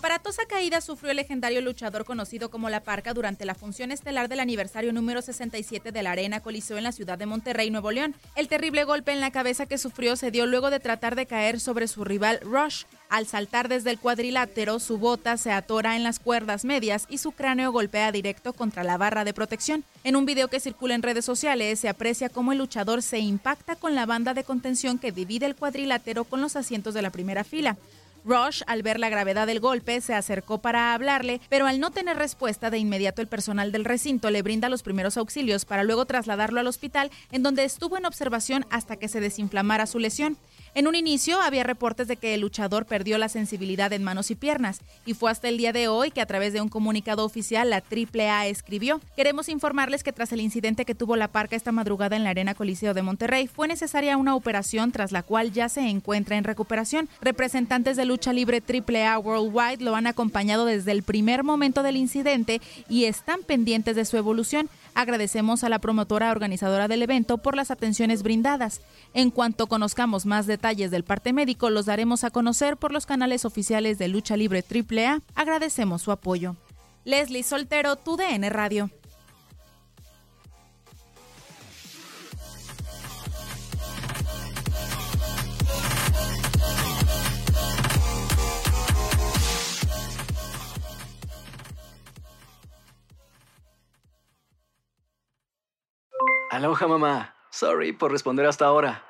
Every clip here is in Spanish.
Aparatosa caída sufrió el legendario luchador conocido como La Parca durante la función estelar del aniversario número 67 de la Arena Coliseo en la ciudad de Monterrey, Nuevo León. El terrible golpe en la cabeza que sufrió se dio luego de tratar de caer sobre su rival Rush. Al saltar desde el cuadrilátero, su bota se atora en las cuerdas medias y su cráneo golpea directo contra la barra de protección. En un video que circula en redes sociales se aprecia cómo el luchador se impacta con la banda de contención que divide el cuadrilátero con los asientos de la primera fila. Rush, al ver la gravedad del golpe, se acercó para hablarle, pero al no tener respuesta, de inmediato el personal del recinto le brinda los primeros auxilios para luego trasladarlo al hospital, en donde estuvo en observación hasta que se desinflamara su lesión. En un inicio había reportes de que el luchador perdió la sensibilidad en manos y piernas, y fue hasta el día de hoy que a través de un comunicado oficial la AAA escribió, queremos informarles que tras el incidente que tuvo la parca esta madrugada en la Arena Coliseo de Monterrey, fue necesaria una operación tras la cual ya se encuentra en recuperación. Representantes de lucha libre AAA Worldwide lo han acompañado desde el primer momento del incidente y están pendientes de su evolución. Agradecemos a la promotora organizadora del evento por las atenciones brindadas. En cuanto conozcamos más detalles del parte médico, los daremos a conocer por los canales oficiales de Lucha Libre AAA. Agradecemos su apoyo. Leslie Soltero, tu DN Radio. Aloha mamá. Sorry por responder hasta ahora.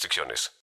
restricciones.